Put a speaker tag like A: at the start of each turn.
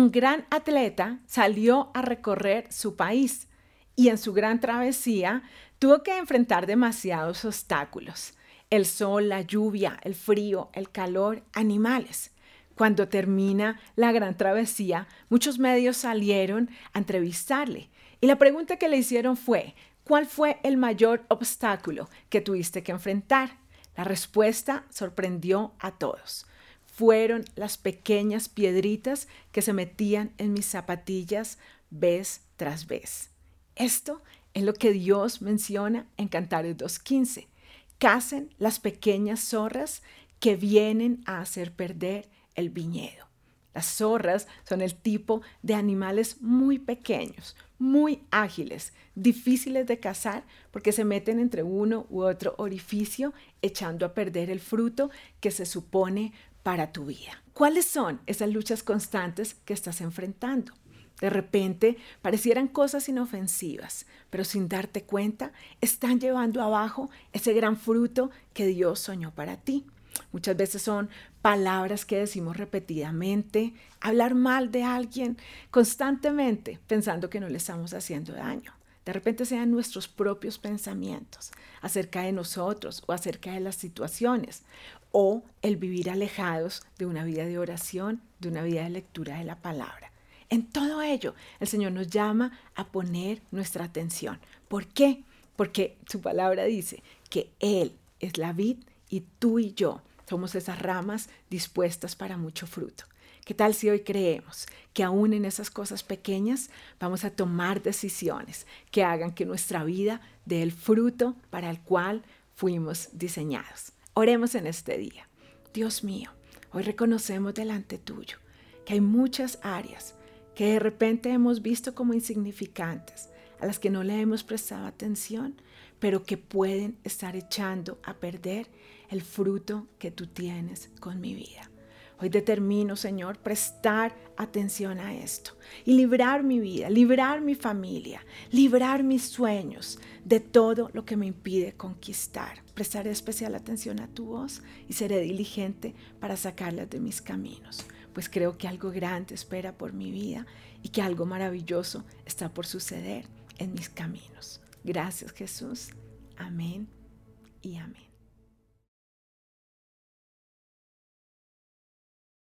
A: un gran atleta salió a recorrer su país y en su gran travesía tuvo que enfrentar demasiados obstáculos. El sol, la lluvia, el frío, el calor, animales. Cuando termina la gran travesía, muchos medios salieron a entrevistarle y la pregunta que le hicieron fue, ¿cuál fue el mayor obstáculo que tuviste que enfrentar? La respuesta sorprendió a todos fueron las pequeñas piedritas que se metían en mis zapatillas vez tras vez. Esto es lo que Dios menciona en Cantares 2.15. Casen las pequeñas zorras que vienen a hacer perder el viñedo. Las zorras son el tipo de animales muy pequeños, muy ágiles, difíciles de cazar porque se meten entre uno u otro orificio echando a perder el fruto que se supone para tu vida. ¿Cuáles son esas luchas constantes que estás enfrentando? De repente parecieran cosas inofensivas, pero sin darte cuenta están llevando abajo ese gran fruto que Dios soñó para ti. Muchas veces son palabras que decimos repetidamente, hablar mal de alguien constantemente pensando que no le estamos haciendo daño. De repente sean nuestros propios pensamientos acerca de nosotros o acerca de las situaciones o el vivir alejados de una vida de oración, de una vida de lectura de la palabra. En todo ello, el Señor nos llama a poner nuestra atención. ¿Por qué? Porque su palabra dice que Él es la vid y tú y yo somos esas ramas dispuestas para mucho fruto. ¿Qué tal si hoy creemos que aún en esas cosas pequeñas vamos a tomar decisiones que hagan que nuestra vida dé el fruto para el cual fuimos diseñados? Oremos en este día. Dios mío, hoy reconocemos delante tuyo que hay muchas áreas que de repente hemos visto como insignificantes, a las que no le hemos prestado atención, pero que pueden estar echando a perder el fruto que tú tienes con mi vida. Hoy determino, Señor, prestar atención a esto y librar mi vida, librar mi familia, librar mis sueños de todo lo que me impide conquistar. Prestaré especial atención a tu voz y seré diligente para sacarlas de mis caminos, pues creo que algo grande espera por mi vida y que algo maravilloso está por suceder en mis caminos. Gracias Jesús. Amén y amén.